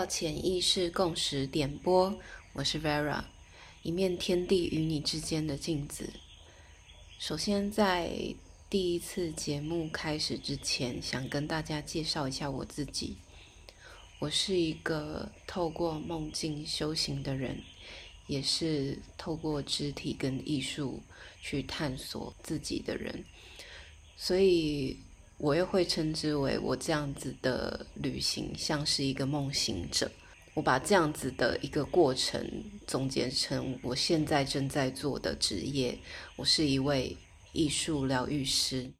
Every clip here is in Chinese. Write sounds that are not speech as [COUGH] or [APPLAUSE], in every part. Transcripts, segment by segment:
到潜意识共识点播，我是 Vera，一面天地与你之间的镜子。首先，在第一次节目开始之前，想跟大家介绍一下我自己。我是一个透过梦境修行的人，也是透过肢体跟艺术去探索自己的人，所以。我又会称之为我这样子的旅行像是一个梦行者。我把这样子的一个过程总结成我现在正在做的职业。我是一位艺术疗愈师。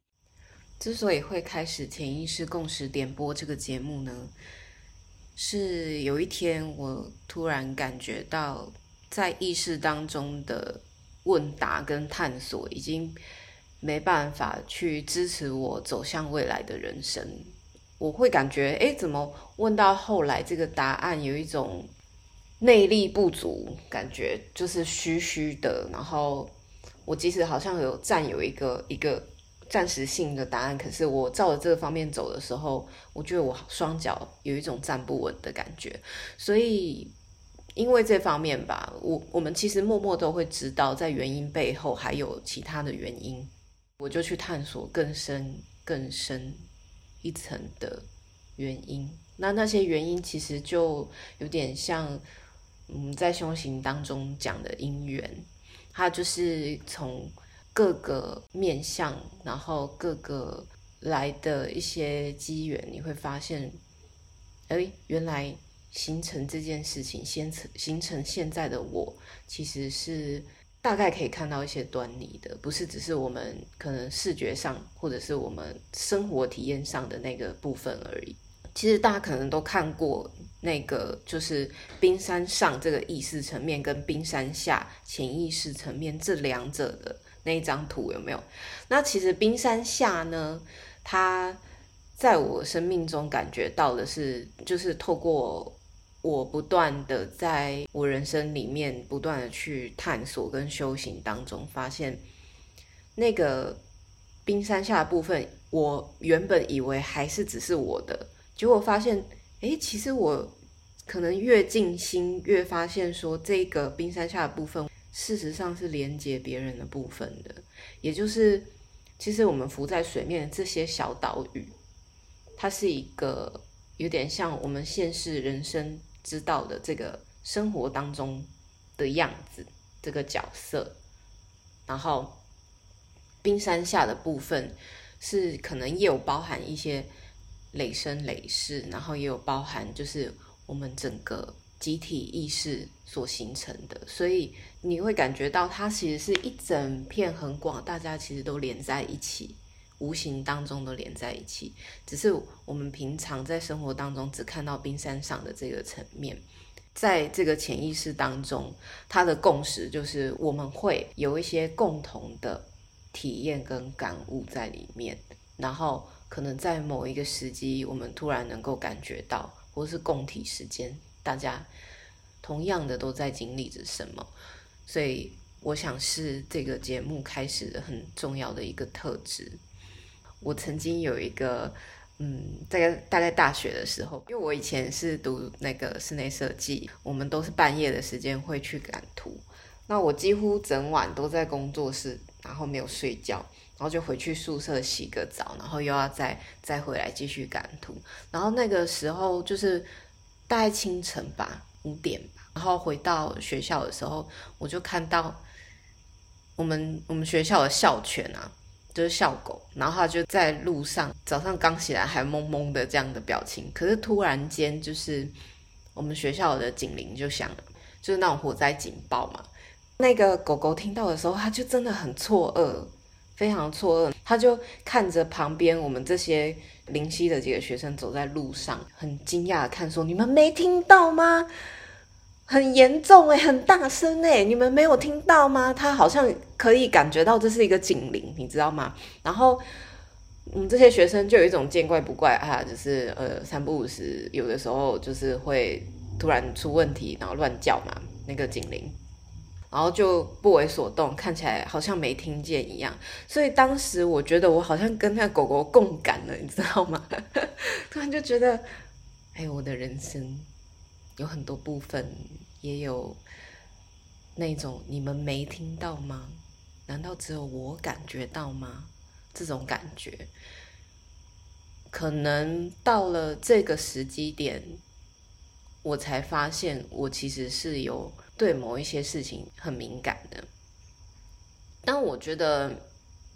之所以会开始潜意识共识点播这个节目呢，是有一天我突然感觉到，在意识当中的问答跟探索已经。没办法去支持我走向未来的人生，我会感觉，哎，怎么问到后来这个答案有一种内力不足，感觉就是虚虚的。然后我即使好像有占有一个一个暂时性的答案，可是我照着这个方面走的时候，我觉得我双脚有一种站不稳的感觉。所以因为这方面吧，我我们其实默默都会知道，在原因背后还有其他的原因。我就去探索更深、更深一层的原因。那那些原因其实就有点像，嗯，在修行当中讲的因缘，它就是从各个面相，然后各个来的一些机缘，你会发现，哎，原来形成这件事情，先成形成现在的我，其实是。大概可以看到一些端倪的，不是只是我们可能视觉上，或者是我们生活体验上的那个部分而已。其实大家可能都看过那个，就是冰山上这个意识层面跟冰山下潜意识层面这两者的那一张图有没有？那其实冰山下呢，它在我生命中感觉到的是，就是透过。我不断的在我人生里面不断的去探索跟修行当中，发现那个冰山下的部分，我原本以为还是只是我的，结果发现，哎，其实我可能越静心，越发现说，这个冰山下的部分，事实上是连接别人的部分的，也就是，其实我们浮在水面的这些小岛屿，它是一个有点像我们现实人生。知道的这个生活当中的样子，这个角色，然后冰山下的部分是可能也有包含一些累生累世，然后也有包含就是我们整个集体意识所形成的，所以你会感觉到它其实是一整片很广，大家其实都连在一起。无形当中都连在一起，只是我们平常在生活当中只看到冰山上的这个层面，在这个潜意识当中，它的共识就是我们会有一些共同的体验跟感悟在里面，然后可能在某一个时机，我们突然能够感觉到，或是共体时间，大家同样的都在经历着什么，所以我想是这个节目开始的很重要的一个特质。我曾经有一个，嗯，大概大概大学的时候，因为我以前是读那个室内设计，我们都是半夜的时间会去赶图，那我几乎整晚都在工作室，然后没有睡觉，然后就回去宿舍洗个澡，然后又要再再回来继续赶图，然后那个时候就是大概清晨吧，五点吧，然后回到学校的时候，我就看到我们我们学校的校犬啊。就是笑狗，然后他就在路上，早上刚起来还懵懵的这样的表情，可是突然间就是我们学校的警铃就响了，就是那种火灾警报嘛。那个狗狗听到的时候，它就真的很错愕，非常错愕，它就看着旁边我们这些灵犀的几个学生走在路上，很惊讶的看说：“你们没听到吗？”很严重哎，很大声哎，你们没有听到吗？他好像可以感觉到这是一个警铃，你知道吗？然后，嗯，这些学生就有一种见怪不怪啊，就是呃三不五时，有的时候就是会突然出问题，然后乱叫嘛，那个警铃，然后就不为所动，看起来好像没听见一样。所以当时我觉得我好像跟那狗狗共感了，你知道吗？突然就觉得，哎，我的人生。有很多部分也有那种你们没听到吗？难道只有我感觉到吗？这种感觉，可能到了这个时机点，我才发现我其实是有对某一些事情很敏感的。但我觉得，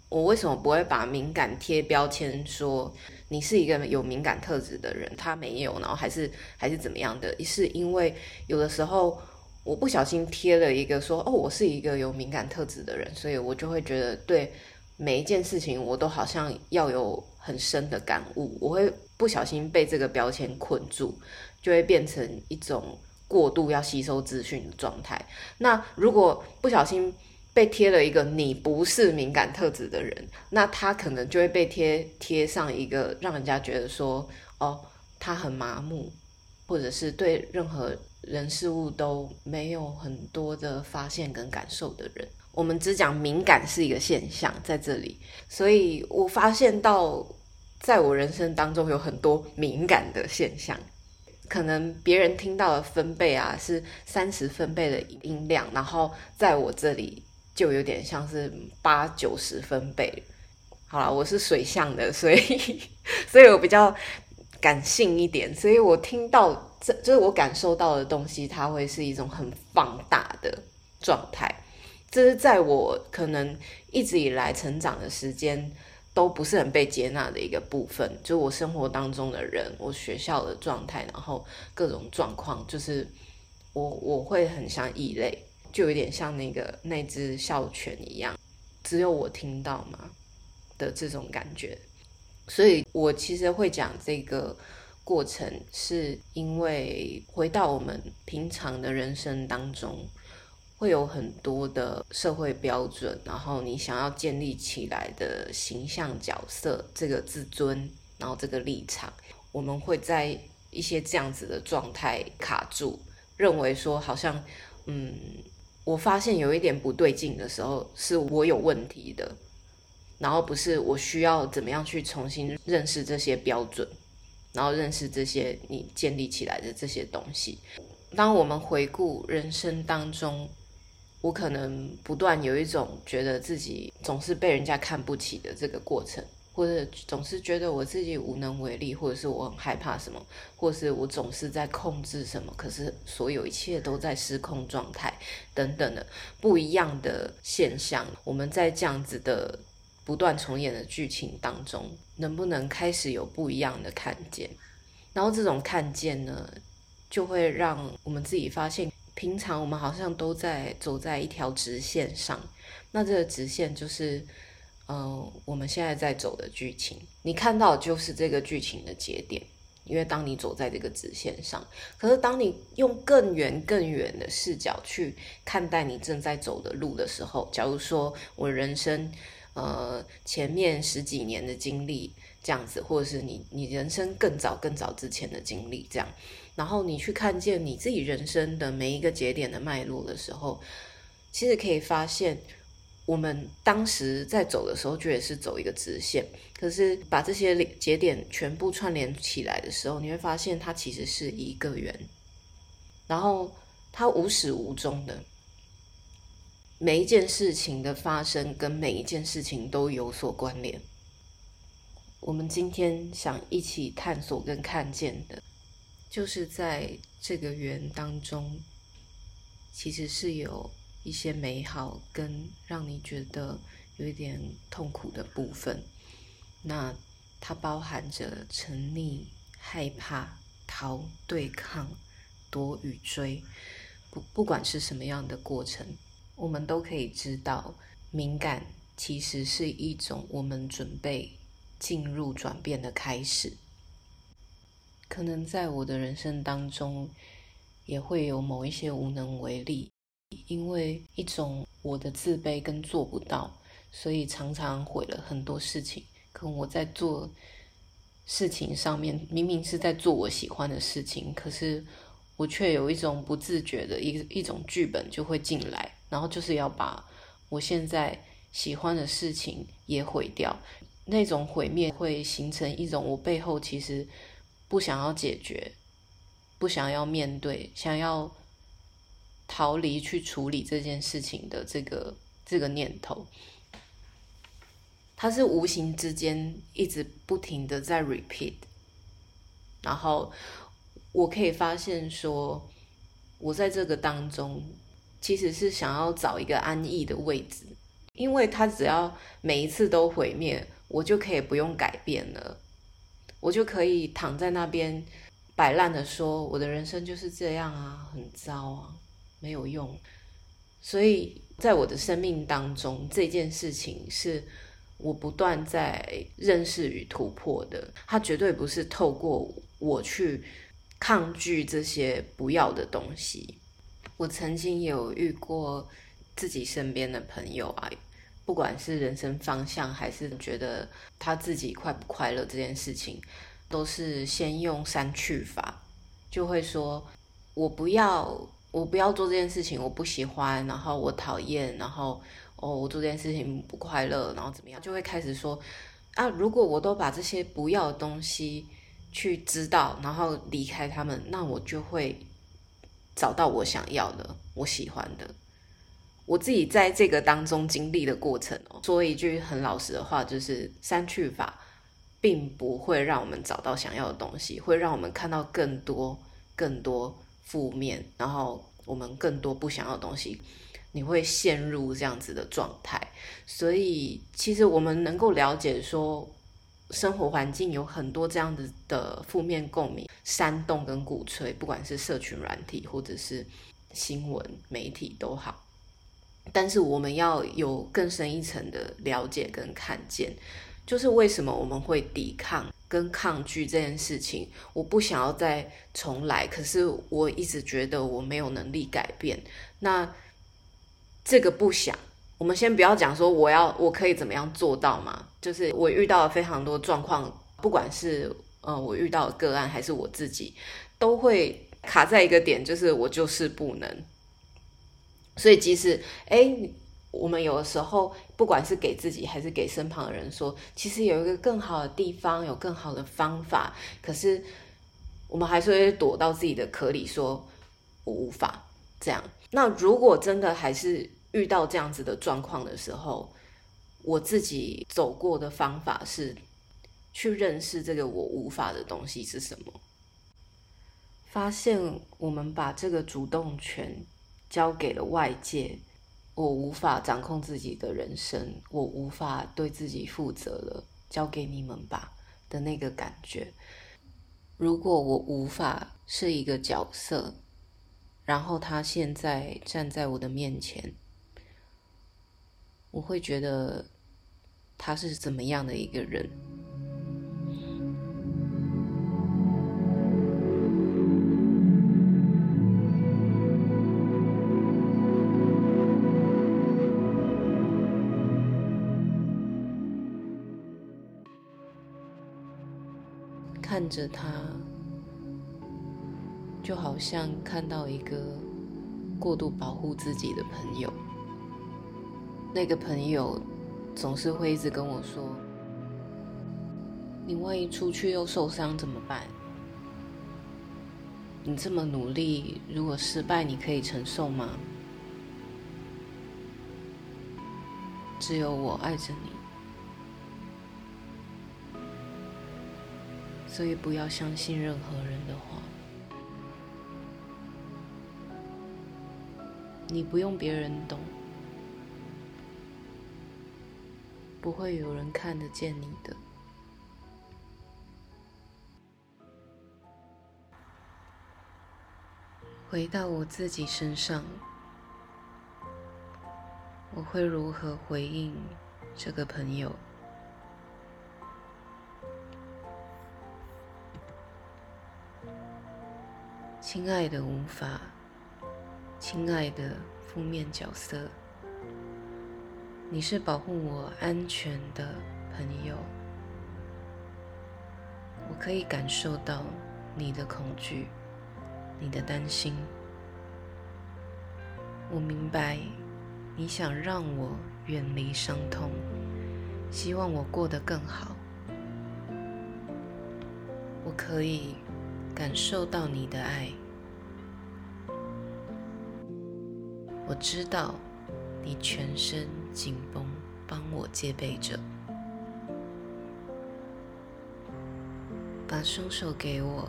我为什么不会把敏感贴标签，说你是一个有敏感特质的人，他没有，然后还是还是怎么样的？是因为有的时候。我不小心贴了一个说哦，我是一个有敏感特质的人，所以我就会觉得对每一件事情我都好像要有很深的感悟。我会不小心被这个标签困住，就会变成一种过度要吸收资讯的状态。那如果不小心被贴了一个你不是敏感特质的人，那他可能就会被贴贴上一个让人家觉得说哦，他很麻木，或者是对任何。人事物都没有很多的发现跟感受的人，我们只讲敏感是一个现象在这里，所以我发现到，在我人生当中有很多敏感的现象，可能别人听到的分贝啊是三十分贝的音量，然后在我这里就有点像是八九十分贝。好了，我是水象的，所以所以我比较感性一点，[LAUGHS] 所以我听到。这就是我感受到的东西，它会是一种很放大的状态。这是在我可能一直以来成长的时间都不是很被接纳的一个部分。就我生活当中的人，我学校的状态，然后各种状况，就是我我会很像异类，就有点像那个那只哮犬一样，只有我听到嘛的这种感觉。所以我其实会讲这个。过程是因为回到我们平常的人生当中，会有很多的社会标准，然后你想要建立起来的形象角色，这个自尊，然后这个立场，我们会在一些这样子的状态卡住，认为说好像，嗯，我发现有一点不对劲的时候，是我有问题的，然后不是我需要怎么样去重新认识这些标准。然后认识这些你建立起来的这些东西。当我们回顾人生当中，我可能不断有一种觉得自己总是被人家看不起的这个过程，或者总是觉得我自己无能为力，或者是我很害怕什么，或是我总是在控制什么，可是所有一切都在失控状态等等的不一样的现象。我们在这样子的。不断重演的剧情当中，能不能开始有不一样的看见？然后这种看见呢，就会让我们自己发现，平常我们好像都在走在一条直线上。那这个直线就是，嗯，我们现在在走的剧情。你看到就是这个剧情的节点，因为当你走在这个直线上，可是当你用更远、更远的视角去看待你正在走的路的时候，假如说我人生。呃，前面十几年的经历这样子，或者是你你人生更早更早之前的经历这样，然后你去看见你自己人生的每一个节点的脉络的时候，其实可以发现，我们当时在走的时候，觉得是走一个直线，可是把这些节点全部串联起来的时候，你会发现它其实是一个圆，然后它无始无终的。每一件事情的发生跟每一件事情都有所关联。我们今天想一起探索跟看见的，就是在这个圆当中，其实是有一些美好跟让你觉得有一点痛苦的部分。那它包含着沉溺、害怕、逃、对抗、躲与追，不不管是什么样的过程。我们都可以知道，敏感其实是一种我们准备进入转变的开始。可能在我的人生当中，也会有某一些无能为力，因为一种我的自卑跟做不到，所以常常毁了很多事情。可我在做事情上面，明明是在做我喜欢的事情，可是我却有一种不自觉的一一种剧本就会进来。然后就是要把我现在喜欢的事情也毁掉，那种毁灭会形成一种我背后其实不想要解决不想要面对，想要逃离去处理这件事情的这个这个念头，它是无形之间一直不停的在 repeat，然后我可以发现说，我在这个当中其实是想要找一个安逸的位置，因为它只要每一次都毁灭，我就可以不用改变了，我就可以躺在那边。摆烂的说：“我的人生就是这样啊，很糟啊，没有用。”所以，在我的生命当中，这件事情是我不断在认识与突破的。它绝对不是透过我去抗拒这些不要的东西。我曾经有遇过自己身边的朋友啊，不管是人生方向，还是觉得他自己快不快乐这件事情。都是先用删去法，就会说：“我不要，我不要做这件事情，我不喜欢，然后我讨厌，然后哦，我做这件事情不快乐，然后怎么样？”就会开始说：“啊，如果我都把这些不要的东西去知道，然后离开他们，那我就会找到我想要的，我喜欢的。”我自己在这个当中经历的过程哦，说一句很老实的话，就是删去法。并不会让我们找到想要的东西，会让我们看到更多、更多负面，然后我们更多不想要的东西。你会陷入这样子的状态。所以，其实我们能够了解说，生活环境有很多这样子的负面共鸣、煽动跟鼓吹，不管是社群软体或者是新闻媒体都好。但是，我们要有更深一层的了解跟看见。就是为什么我们会抵抗跟抗拒这件事情？我不想要再重来，可是我一直觉得我没有能力改变。那这个不想，我们先不要讲说我要我可以怎么样做到嘛？就是我遇到了非常多状况，不管是呃我遇到个案还是我自己，都会卡在一个点，就是我就是不能。所以即使哎。我们有的时候，不管是给自己还是给身旁的人说，其实有一个更好的地方，有更好的方法，可是我们还是会躲到自己的壳里，说我无法这样。那如果真的还是遇到这样子的状况的时候，我自己走过的方法是去认识这个我无法的东西是什么，发现我们把这个主动权交给了外界。我无法掌控自己的人生，我无法对自己负责了，交给你们吧的那个感觉。如果我无法是一个角色，然后他现在站在我的面前，我会觉得他是怎么样的一个人？看着他，就好像看到一个过度保护自己的朋友。那个朋友总是会一直跟我说：“你万一出去又受伤怎么办？你这么努力，如果失败，你可以承受吗？”只有我爱着你。所以不要相信任何人的话。你不用别人懂，不会有人看得见你的。回到我自己身上，我会如何回应这个朋友？亲爱的无法，亲爱的负面角色，你是保护我安全的朋友。我可以感受到你的恐惧，你的担心。我明白你想让我远离伤痛，希望我过得更好。我可以。感受到你的爱。我知道你全身紧绷，帮我戒备着。把双手给我，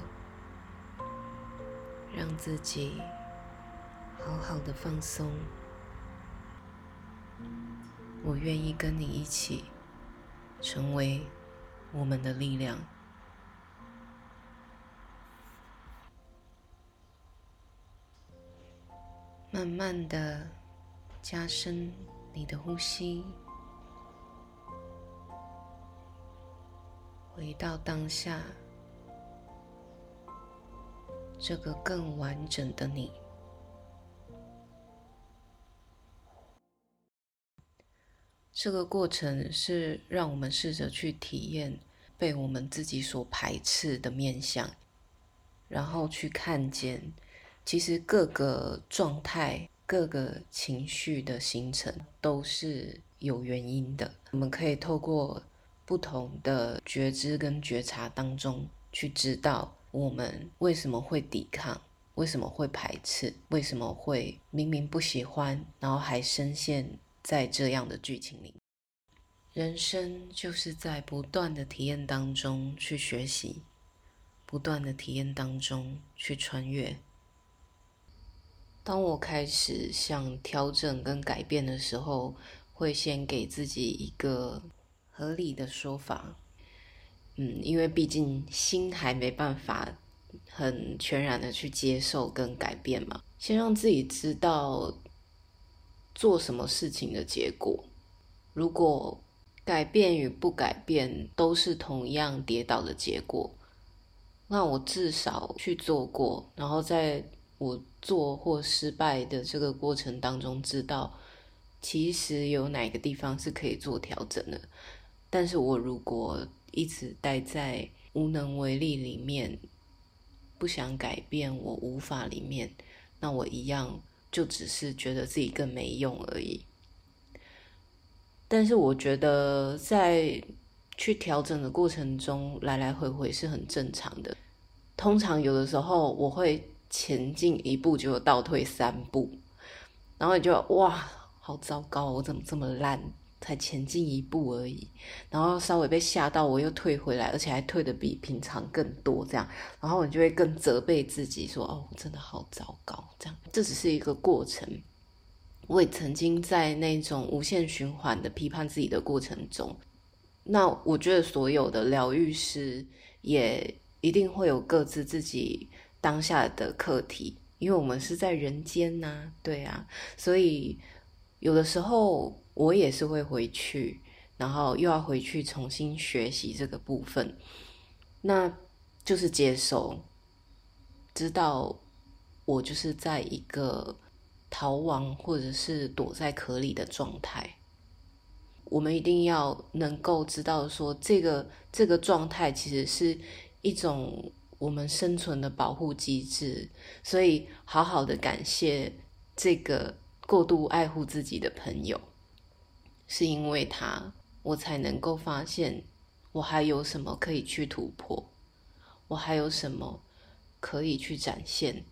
让自己好好的放松。我愿意跟你一起，成为我们的力量。慢慢的加深你的呼吸，回到当下，这个更完整的你。这个过程是让我们试着去体验被我们自己所排斥的面相，然后去看见。其实各个状态、各个情绪的形成都是有原因的。我们可以透过不同的觉知跟觉察当中，去知道我们为什么会抵抗，为什么会排斥，为什么会明明不喜欢，然后还深陷在这样的剧情里。人生就是在不断的体验当中去学习，不断的体验当中去穿越。当我开始想调整跟改变的时候，会先给自己一个合理的说法。嗯，因为毕竟心还没办法很全然的去接受跟改变嘛，先让自己知道做什么事情的结果。如果改变与不改变都是同样跌倒的结果，那我至少去做过，然后再。我做或失败的这个过程当中，知道其实有哪个地方是可以做调整的。但是我如果一直待在无能为力里面，不想改变，我无法里面，那我一样就只是觉得自己更没用而已。但是我觉得在去调整的过程中，来来回回是很正常的。通常有的时候我会。前进一步就倒退三步，然后你就哇，好糟糕！我怎么这么烂？才前进一步而已，然后稍微被吓到，我又退回来，而且还退的比平常更多，这样，然后你就会更责备自己，说：“哦，真的好糟糕。”这样，这只是一个过程。我也曾经在那种无限循环的批判自己的过程中，那我觉得所有的疗愈师也一定会有各自自己。当下的课题，因为我们是在人间呐，对啊，所以有的时候我也是会回去，然后又要回去重新学习这个部分，那就是接受，知道我就是在一个逃亡或者是躲在壳里的状态，我们一定要能够知道说，这个这个状态其实是一种。我们生存的保护机制，所以好好的感谢这个过度爱护自己的朋友，是因为他，我才能够发现我还有什么可以去突破，我还有什么可以去展现。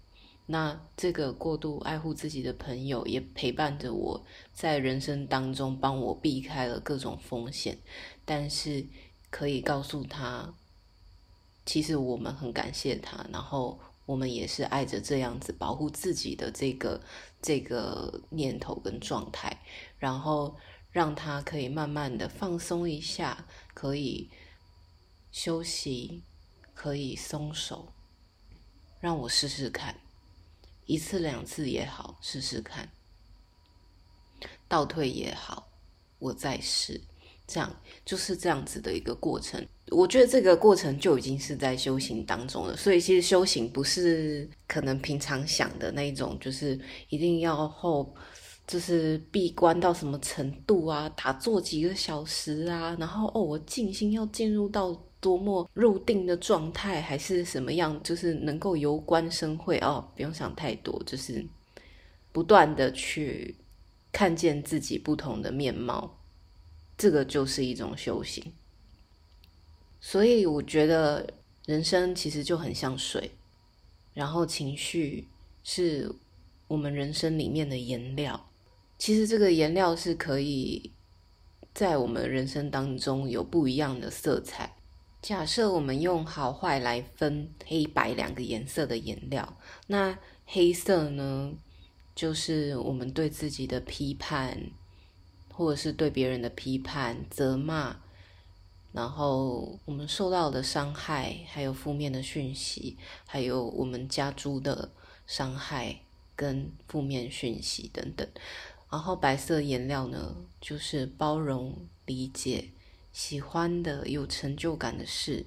那这个过度爱护自己的朋友也陪伴着我在人生当中，帮我避开了各种风险，但是可以告诉他。其实我们很感谢他，然后我们也是爱着这样子保护自己的这个这个念头跟状态，然后让他可以慢慢的放松一下，可以休息，可以松手，让我试试看，一次两次也好，试试看，倒退也好，我再试。这样就是这样子的一个过程，我觉得这个过程就已经是在修行当中了。所以其实修行不是可能平常想的那种，就是一定要后就是闭关到什么程度啊，打坐几个小时啊，然后哦我静心要进入到多么入定的状态，还是什么样，就是能够由观生会哦，不用想太多，就是不断的去看见自己不同的面貌。这个就是一种修行，所以我觉得人生其实就很像水，然后情绪是我们人生里面的颜料。其实这个颜料是可以在我们人生当中有不一样的色彩。假设我们用好坏来分黑白两个颜色的颜料，那黑色呢，就是我们对自己的批判，或者是对别人的批判、责骂，然后我们受到的伤害，还有负面的讯息，还有我们家猪的伤害跟负面讯息等等。然后白色颜料呢，就是包容、理解。喜欢的、有成就感的事，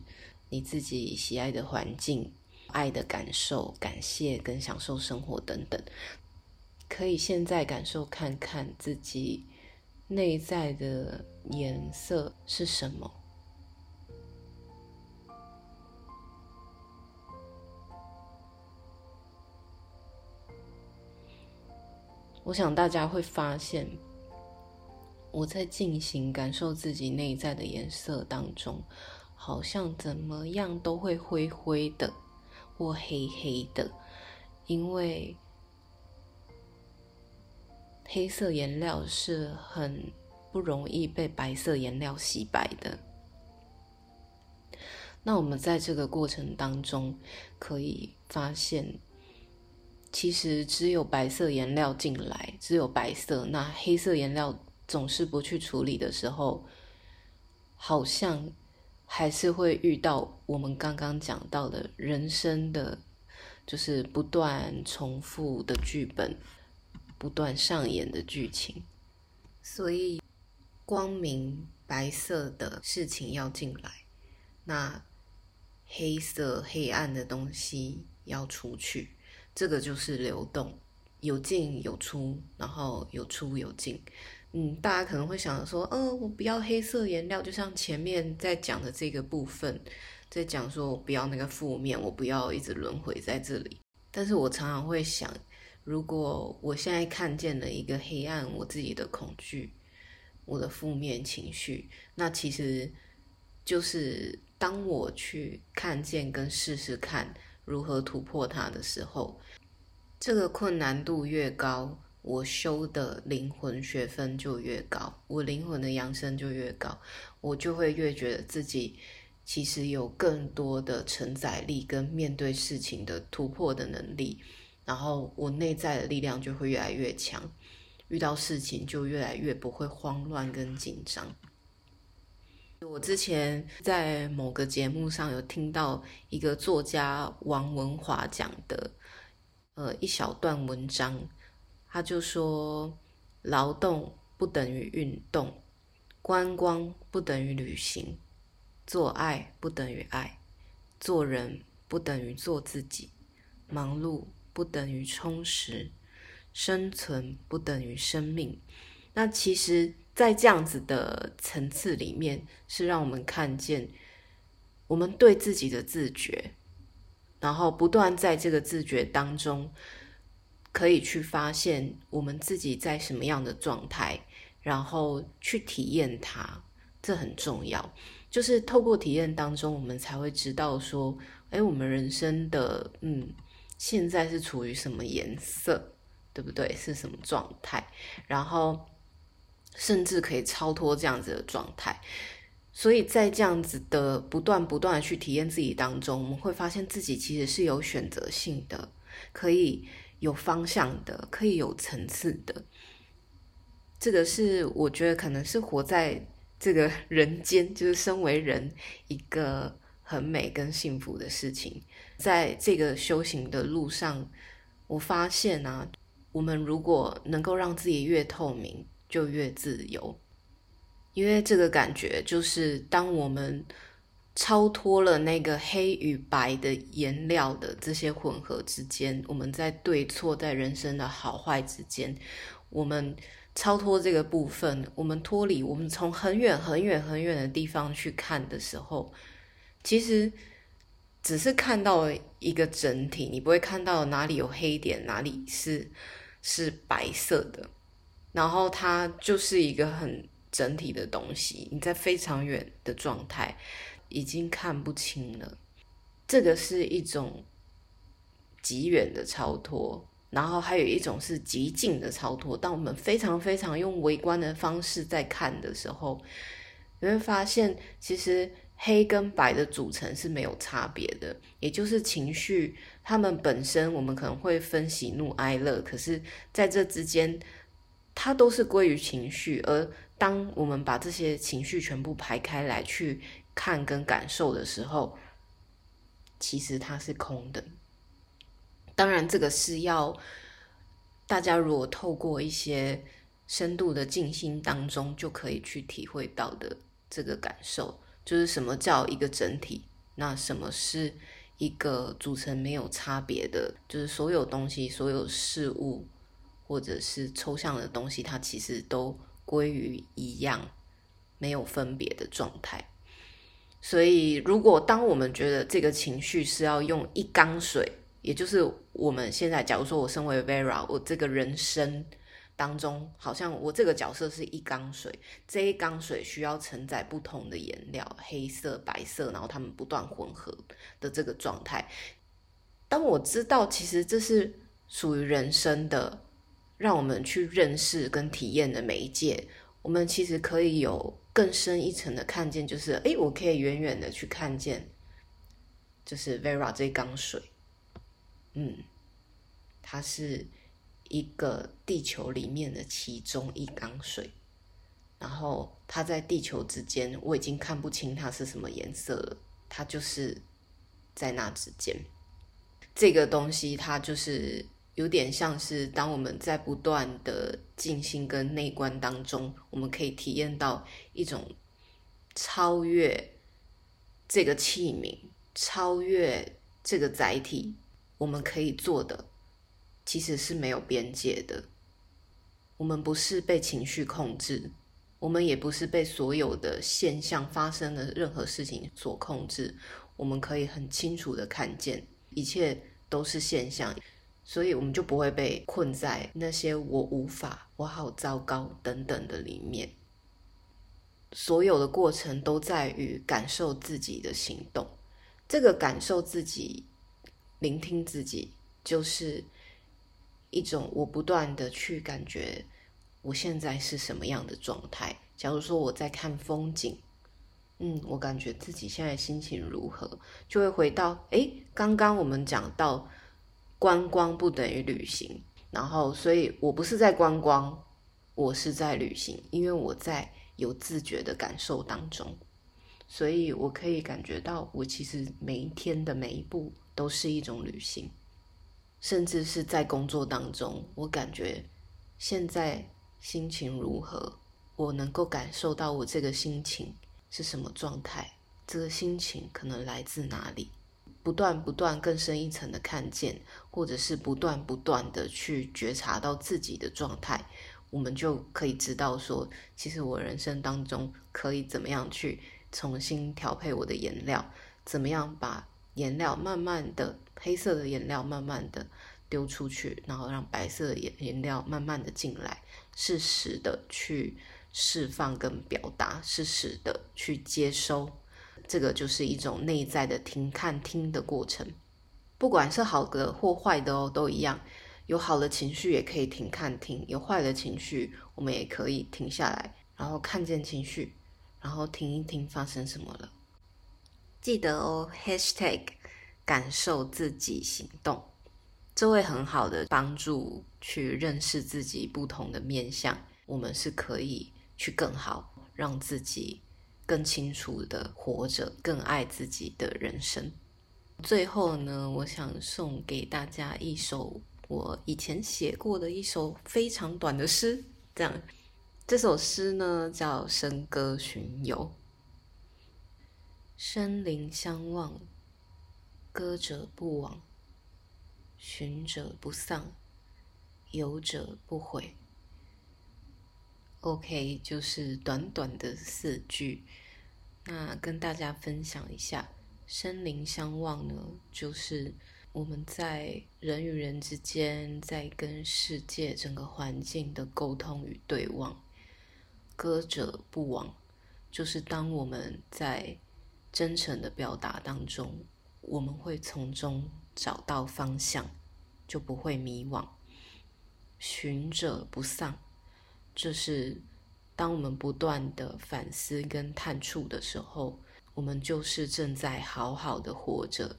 你自己喜爱的环境、爱的感受、感谢跟享受生活等等，可以现在感受看看自己内在的颜色是什么。我想大家会发现。我在进行感受自己内在的颜色当中，好像怎么样都会灰灰的或黑黑的，因为黑色颜料是很不容易被白色颜料洗白的。那我们在这个过程当中可以发现，其实只有白色颜料进来，只有白色，那黑色颜料。总是不去处理的时候，好像还是会遇到我们刚刚讲到的人生的，就是不断重复的剧本，不断上演的剧情。所以，光明白色的事情要进来，那黑色黑暗的东西要出去。这个就是流动，有进有出，然后有出有进。嗯，大家可能会想说，呃，我不要黑色颜料，就像前面在讲的这个部分，在讲说我不要那个负面，我不要一直轮回在这里。但是我常常会想，如果我现在看见了一个黑暗，我自己的恐惧，我的负面情绪，那其实就是当我去看见跟试试看如何突破它的时候，这个困难度越高。我修的灵魂学分就越高，我灵魂的扬升就越高，我就会越觉得自己其实有更多的承载力跟面对事情的突破的能力，然后我内在的力量就会越来越强，遇到事情就越来越不会慌乱跟紧张。我之前在某个节目上有听到一个作家王文华讲的，呃，一小段文章。他就说：劳动不等于运动，观光不等于旅行，做爱不等于爱，做人不等于做自己，忙碌不等于充实，生存不等于生命。那其实，在这样子的层次里面，是让我们看见我们对自己的自觉，然后不断在这个自觉当中。可以去发现我们自己在什么样的状态，然后去体验它，这很重要。就是透过体验当中，我们才会知道说，哎，我们人生的嗯，现在是处于什么颜色，对不对？是什么状态？然后甚至可以超脱这样子的状态。所以在这样子的不断不断的去体验自己当中，我们会发现自己其实是有选择性的，可以。有方向的，可以有层次的，这个是我觉得可能是活在这个 [LAUGHS] 人间，就是身为人一个很美跟幸福的事情。在这个修行的路上，我发现啊，我们如果能够让自己越透明，就越自由，因为这个感觉就是当我们。超脱了那个黑与白的颜料的这些混合之间，我们在对错，在人生的好坏之间，我们超脱这个部分，我们脱离，我们从很远很远很远的地方去看的时候，其实只是看到一个整体，你不会看到哪里有黑点，哪里是是白色的，然后它就是一个很整体的东西，你在非常远的状态。已经看不清了，这个是一种极远的超脱，然后还有一种是极近的超脱。当我们非常非常用微观的方式在看的时候，你会发现，其实黑跟白的组成是没有差别的，也就是情绪，它们本身我们可能会分喜怒哀乐，可是在这之间，它都是归于情绪。而当我们把这些情绪全部排开来去看跟感受的时候，其实它是空的。当然，这个是要大家如果透过一些深度的静心当中，就可以去体会到的这个感受，就是什么叫一个整体，那什么是一个组成没有差别的，就是所有东西、所有事物或者是抽象的东西，它其实都归于一样，没有分别的状态。所以，如果当我们觉得这个情绪是要用一缸水，也就是我们现在，假如说我身为 Vera，我这个人生当中，好像我这个角色是一缸水，这一缸水需要承载不同的颜料，黑色、白色，然后它们不断混合的这个状态。当我知道其实这是属于人生的，让我们去认识跟体验的媒介，我们其实可以有更深一层的看见，就是诶，我可以远远的去看见，就是 Vera 这缸水。嗯，它是一个地球里面的其中一缸水，然后它在地球之间，我已经看不清它是什么颜色了。它就是在那之间，这个东西它就是有点像是当我们在不断的静心跟内观当中，我们可以体验到一种超越这个器皿，超越这个载体。我们可以做的其实是没有边界的。我们不是被情绪控制，我们也不是被所有的现象发生的任何事情所控制。我们可以很清楚的看见，一切都是现象，所以我们就不会被困在那些“我无法”“我好糟糕”等等的里面。所有的过程都在于感受自己的行动，这个感受自己。聆听自己，就是一种我不断的去感觉我现在是什么样的状态。假如说我在看风景，嗯，我感觉自己现在心情如何，就会回到哎，刚刚我们讲到观光不等于旅行，然后所以我不是在观光，我是在旅行，因为我在有自觉的感受当中，所以我可以感觉到我其实每一天的每一步。都是一种旅行，甚至是在工作当中，我感觉现在心情如何，我能够感受到我这个心情是什么状态，这个心情可能来自哪里，不断不断更深一层的看见，或者是不断不断的去觉察到自己的状态，我们就可以知道说，其实我人生当中可以怎么样去重新调配我的颜料，怎么样把。颜料慢慢的，黑色的颜料慢慢的丢出去，然后让白色的颜颜料慢慢的进来，适时的去释放跟表达，适时的去接收，这个就是一种内在的听、看、听的过程。不管是好的或坏的哦，都一样。有好的情绪也可以停、看、听；有坏的情绪，我们也可以停下来，然后看见情绪，然后听一听发生什么了。记得哦，#hashtag 感受自己行动，这会很好的帮助去认识自己不同的面相。我们是可以去更好，让自己更清楚的活着，更爱自己的人生。最后呢，我想送给大家一首我以前写过的一首非常短的诗。这样，这首诗呢叫《笙歌巡游》。深林相望，歌者不往，寻者不丧，游者不悔。OK，就是短短的四句。那跟大家分享一下，深林相望呢，就是我们在人与人之间，在跟世界整个环境的沟通与对望。歌者不往，就是当我们在真诚的表达当中，我们会从中找到方向，就不会迷惘。寻者不丧，就是当我们不断的反思跟探触的时候，我们就是正在好好的活着，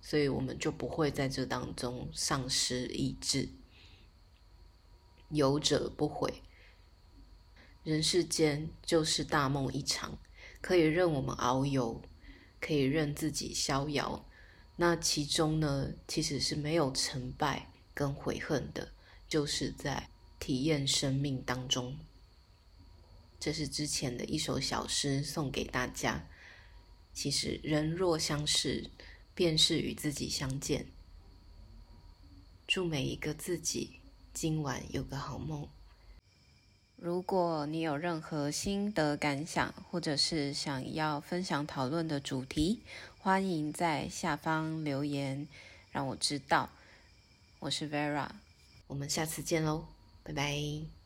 所以我们就不会在这当中丧失意志。游者不悔，人世间就是大梦一场，可以任我们遨游，可以任自己逍遥。那其中呢，其实是没有成败跟悔恨的。就是在体验生命当中，这是之前的一首小诗送给大家。其实人若相识，便是与自己相见。祝每一个自己今晚有个好梦。如果你有任何心得感想，或者是想要分享讨论的主题，欢迎在下方留言，让我知道。我是 Vera。我们下次见喽，拜拜。